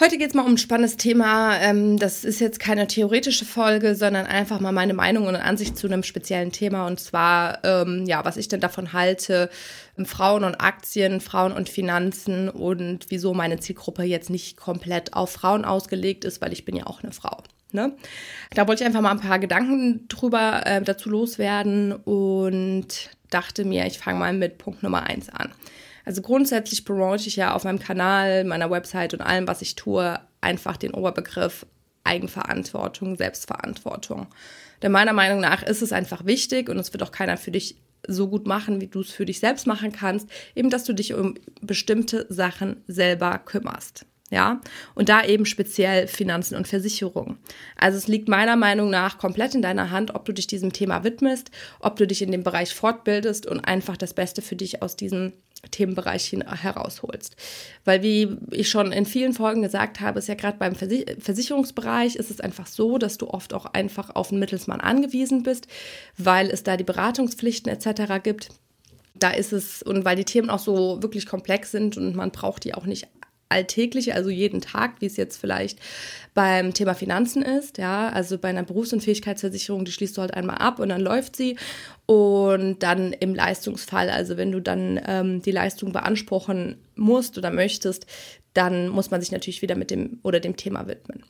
Heute geht es mal um ein spannendes Thema. Ähm, das ist jetzt keine theoretische Folge, sondern einfach mal meine Meinung und Ansicht zu einem speziellen Thema. Und zwar, ähm, ja, was ich denn davon halte, ähm, Frauen und Aktien, Frauen und Finanzen und wieso meine Zielgruppe jetzt nicht komplett auf Frauen ausgelegt ist, weil ich bin ja auch eine Frau. Ne? Da wollte ich einfach mal ein paar Gedanken drüber äh, dazu loswerden und dachte mir, ich fange mal mit Punkt Nummer eins an. Also grundsätzlich promote ich ja auf meinem Kanal, meiner Website und allem, was ich tue, einfach den Oberbegriff Eigenverantwortung, Selbstverantwortung. Denn meiner Meinung nach ist es einfach wichtig und es wird auch keiner für dich so gut machen, wie du es für dich selbst machen kannst, eben dass du dich um bestimmte Sachen selber kümmerst. Ja, und da eben speziell Finanzen und Versicherungen. Also es liegt meiner Meinung nach komplett in deiner Hand, ob du dich diesem Thema widmest, ob du dich in dem Bereich fortbildest und einfach das Beste für dich aus diesem Themenbereich herausholst. Weil wie ich schon in vielen Folgen gesagt habe, ist ja gerade beim Versicherungsbereich ist es einfach so, dass du oft auch einfach auf einen Mittelsmann angewiesen bist, weil es da die Beratungspflichten etc. gibt. Da ist es, und weil die Themen auch so wirklich komplex sind und man braucht die auch nicht alltäglich, also jeden Tag, wie es jetzt vielleicht beim Thema Finanzen ist, ja, also bei einer Berufsunfähigkeitsversicherung, die schließt du halt einmal ab und dann läuft sie und dann im Leistungsfall, also wenn du dann ähm, die Leistung beanspruchen musst oder möchtest, dann muss man sich natürlich wieder mit dem oder dem Thema widmen.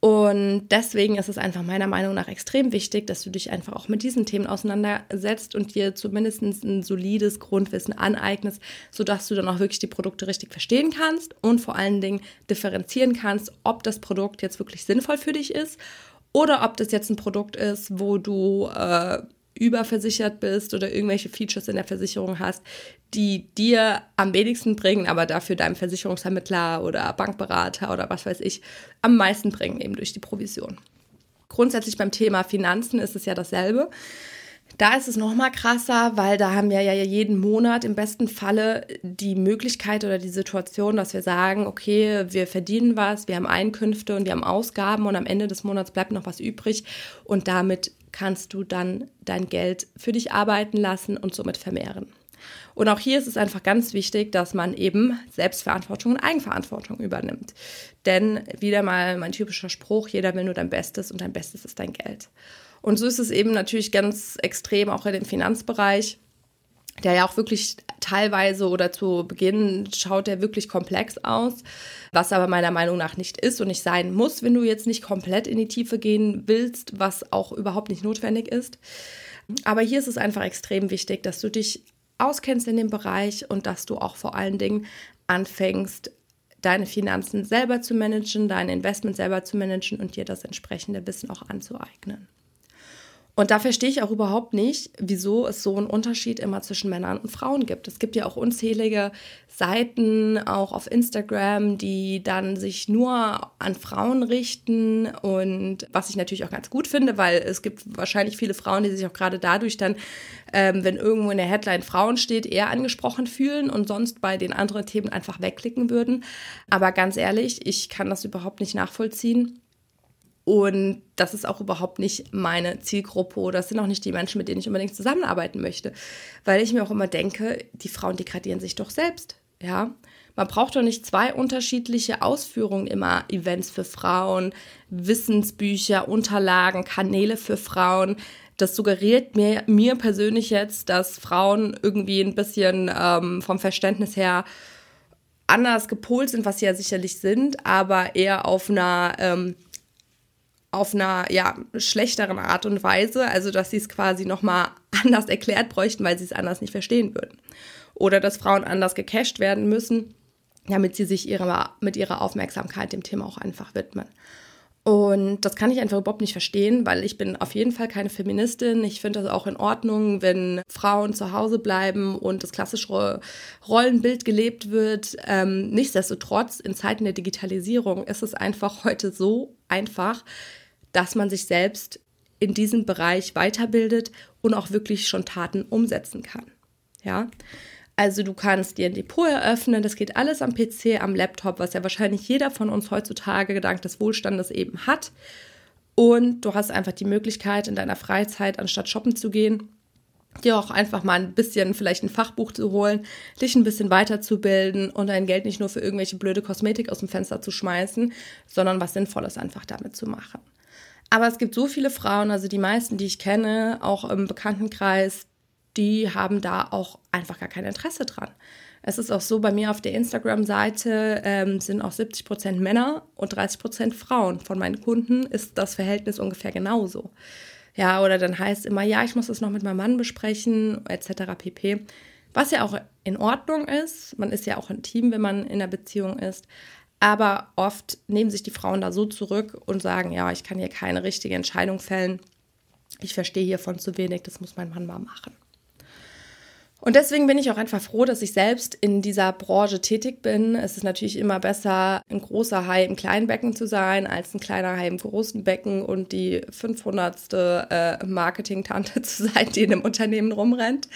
Und deswegen ist es einfach meiner Meinung nach extrem wichtig, dass du dich einfach auch mit diesen Themen auseinandersetzt und dir zumindest ein solides Grundwissen aneignest, sodass du dann auch wirklich die Produkte richtig verstehen kannst und vor allen Dingen differenzieren kannst, ob das Produkt jetzt wirklich sinnvoll für dich ist oder ob das jetzt ein Produkt ist, wo du äh, überversichert bist oder irgendwelche Features in der Versicherung hast, die dir am wenigsten bringen, aber dafür deinem Versicherungsvermittler oder Bankberater oder was weiß ich am meisten bringen, eben durch die Provision. Grundsätzlich beim Thema Finanzen ist es ja dasselbe. Da ist es noch mal krasser, weil da haben wir ja jeden Monat im besten Falle die Möglichkeit oder die Situation, dass wir sagen, okay, wir verdienen was, wir haben Einkünfte und wir haben Ausgaben und am Ende des Monats bleibt noch was übrig und damit kannst du dann dein Geld für dich arbeiten lassen und somit vermehren. Und auch hier ist es einfach ganz wichtig, dass man eben Selbstverantwortung und Eigenverantwortung übernimmt. Denn wieder mal mein typischer Spruch, jeder will nur dein Bestes und dein Bestes ist dein Geld. Und so ist es eben natürlich ganz extrem auch in dem Finanzbereich der ja auch wirklich teilweise oder zu Beginn schaut der wirklich komplex aus, was aber meiner Meinung nach nicht ist und nicht sein muss, wenn du jetzt nicht komplett in die Tiefe gehen willst, was auch überhaupt nicht notwendig ist. Aber hier ist es einfach extrem wichtig, dass du dich auskennst in dem Bereich und dass du auch vor allen Dingen anfängst, deine Finanzen selber zu managen, dein Investment selber zu managen und dir das entsprechende Wissen auch anzueignen. Und da verstehe ich auch überhaupt nicht, wieso es so einen Unterschied immer zwischen Männern und Frauen gibt. Es gibt ja auch unzählige Seiten, auch auf Instagram, die dann sich nur an Frauen richten. Und was ich natürlich auch ganz gut finde, weil es gibt wahrscheinlich viele Frauen, die sich auch gerade dadurch dann, ähm, wenn irgendwo in der Headline Frauen steht, eher angesprochen fühlen und sonst bei den anderen Themen einfach wegklicken würden. Aber ganz ehrlich, ich kann das überhaupt nicht nachvollziehen und das ist auch überhaupt nicht meine Zielgruppe oder das sind auch nicht die Menschen, mit denen ich unbedingt zusammenarbeiten möchte. Weil ich mir auch immer denke, die Frauen degradieren sich doch selbst. Ja, man braucht doch nicht zwei unterschiedliche Ausführungen immer. Events für Frauen, Wissensbücher, Unterlagen, Kanäle für Frauen. Das suggeriert mir, mir persönlich jetzt, dass Frauen irgendwie ein bisschen ähm, vom Verständnis her anders gepolt sind, was sie ja sicherlich sind, aber eher auf einer ähm, auf einer ja, schlechteren Art und Weise, also dass sie es quasi nochmal anders erklärt bräuchten, weil sie es anders nicht verstehen würden. Oder dass Frauen anders gecasht werden müssen, damit sie sich ihre, mit ihrer Aufmerksamkeit dem Thema auch einfach widmen. Und das kann ich einfach überhaupt nicht verstehen, weil ich bin auf jeden Fall keine Feministin. Ich finde das auch in Ordnung, wenn Frauen zu Hause bleiben und das klassische Rollenbild gelebt wird. Ähm, nichtsdestotrotz, in Zeiten der Digitalisierung ist es einfach heute so einfach, dass man sich selbst in diesem Bereich weiterbildet und auch wirklich schon Taten umsetzen kann. Ja. Also du kannst dir ein Depot eröffnen, das geht alles am PC, am Laptop, was ja wahrscheinlich jeder von uns heutzutage dank des Wohlstandes eben hat. Und du hast einfach die Möglichkeit, in deiner Freizeit, anstatt shoppen zu gehen, dir auch einfach mal ein bisschen vielleicht ein Fachbuch zu holen, dich ein bisschen weiterzubilden und dein Geld nicht nur für irgendwelche blöde Kosmetik aus dem Fenster zu schmeißen, sondern was Sinnvolles einfach damit zu machen. Aber es gibt so viele Frauen, also die meisten, die ich kenne, auch im Bekanntenkreis, die haben da auch einfach gar kein Interesse dran. Es ist auch so, bei mir auf der Instagram-Seite ähm, sind auch 70 Prozent Männer und 30 Prozent Frauen. Von meinen Kunden ist das Verhältnis ungefähr genauso. Ja, oder dann heißt immer, ja, ich muss das noch mit meinem Mann besprechen, etc. pp. Was ja auch in Ordnung ist. Man ist ja auch ein Team, wenn man in einer Beziehung ist. Aber oft nehmen sich die Frauen da so zurück und sagen, ja, ich kann hier keine richtige Entscheidung fällen. Ich verstehe hiervon zu wenig, das muss mein Mann mal machen. Und deswegen bin ich auch einfach froh, dass ich selbst in dieser Branche tätig bin. Es ist natürlich immer besser, ein großer Hai im kleinen Becken zu sein, als ein kleiner Hai im großen Becken und die 500. Äh, Marketing-Tante zu sein, die in einem Unternehmen rumrennt.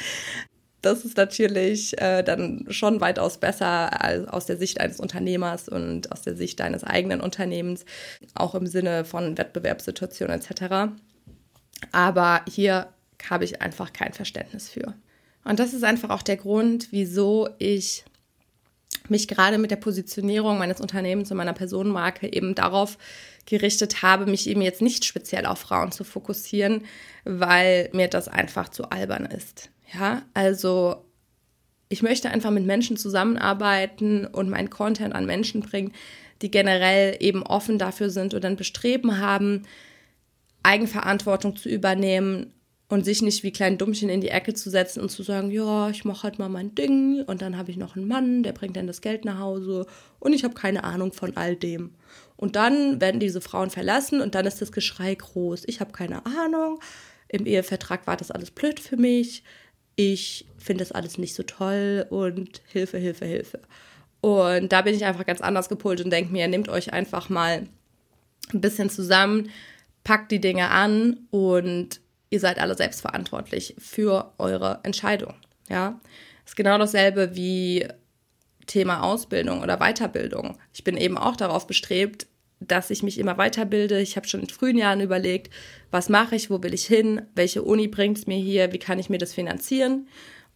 Das ist natürlich äh, dann schon weitaus besser als aus der Sicht eines Unternehmers und aus der Sicht deines eigenen Unternehmens, auch im Sinne von Wettbewerbssituationen etc. Aber hier habe ich einfach kein Verständnis für. Und das ist einfach auch der Grund, wieso ich mich gerade mit der Positionierung meines Unternehmens und meiner Personenmarke eben darauf gerichtet habe, mich eben jetzt nicht speziell auf Frauen zu fokussieren, weil mir das einfach zu albern ist. Ja, also ich möchte einfach mit Menschen zusammenarbeiten und meinen Content an Menschen bringen, die generell eben offen dafür sind und ein Bestreben haben, Eigenverantwortung zu übernehmen und sich nicht wie klein Dummchen in die Ecke zu setzen und zu sagen, ja, ich mache halt mal mein Ding und dann habe ich noch einen Mann, der bringt dann das Geld nach Hause und ich habe keine Ahnung von all dem. Und dann werden diese Frauen verlassen und dann ist das Geschrei groß. Ich habe keine Ahnung. Im Ehevertrag war das alles blöd für mich. Ich finde das alles nicht so toll und Hilfe, Hilfe, Hilfe. Und da bin ich einfach ganz anders gepolt und denke mir, nehmt euch einfach mal ein bisschen zusammen, packt die Dinge an und ihr seid alle selbstverantwortlich für eure Entscheidung. Ja, ist genau dasselbe wie Thema Ausbildung oder Weiterbildung. Ich bin eben auch darauf bestrebt, dass ich mich immer weiterbilde. Ich habe schon in frühen Jahren überlegt, was mache ich, wo will ich hin, welche Uni bringt es mir hier, wie kann ich mir das finanzieren.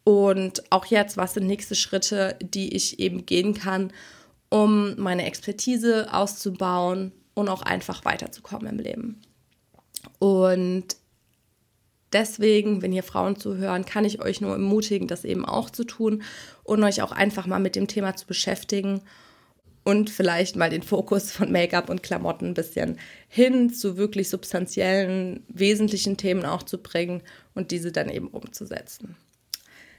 Und auch jetzt, was sind nächste Schritte, die ich eben gehen kann, um meine Expertise auszubauen und auch einfach weiterzukommen im Leben. Und deswegen, wenn hier Frauen zuhören, kann ich euch nur ermutigen, das eben auch zu tun und euch auch einfach mal mit dem Thema zu beschäftigen und vielleicht mal den Fokus von Make-up und Klamotten ein bisschen hin zu wirklich substanziellen, wesentlichen Themen auch zu bringen und diese dann eben umzusetzen.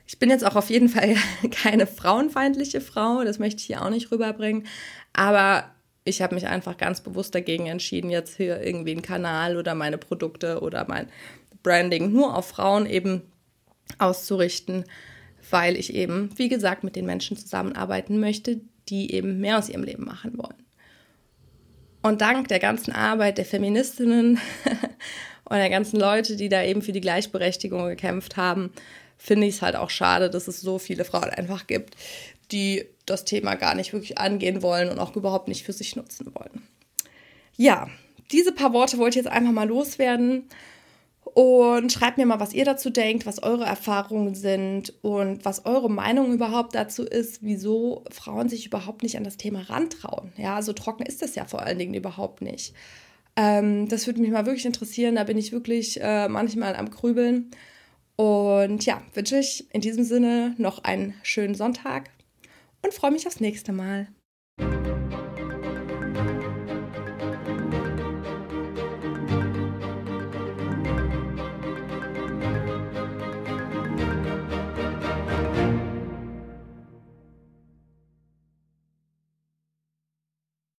Ich bin jetzt auch auf jeden Fall keine frauenfeindliche Frau, das möchte ich hier auch nicht rüberbringen, aber ich habe mich einfach ganz bewusst dagegen entschieden, jetzt hier irgendwie einen Kanal oder meine Produkte oder mein, Branding nur auf Frauen eben auszurichten, weil ich eben, wie gesagt, mit den Menschen zusammenarbeiten möchte, die eben mehr aus ihrem Leben machen wollen. Und dank der ganzen Arbeit der Feministinnen und der ganzen Leute, die da eben für die Gleichberechtigung gekämpft haben, finde ich es halt auch schade, dass es so viele Frauen einfach gibt, die das Thema gar nicht wirklich angehen wollen und auch überhaupt nicht für sich nutzen wollen. Ja, diese paar Worte wollte ich jetzt einfach mal loswerden. Und schreibt mir mal, was ihr dazu denkt, was eure Erfahrungen sind und was eure Meinung überhaupt dazu ist, wieso Frauen sich überhaupt nicht an das Thema rantrauen. Ja, so trocken ist das ja vor allen Dingen überhaupt nicht. Ähm, das würde mich mal wirklich interessieren. Da bin ich wirklich äh, manchmal am Krübeln. Und ja, wünsche ich in diesem Sinne noch einen schönen Sonntag und freue mich aufs nächste Mal.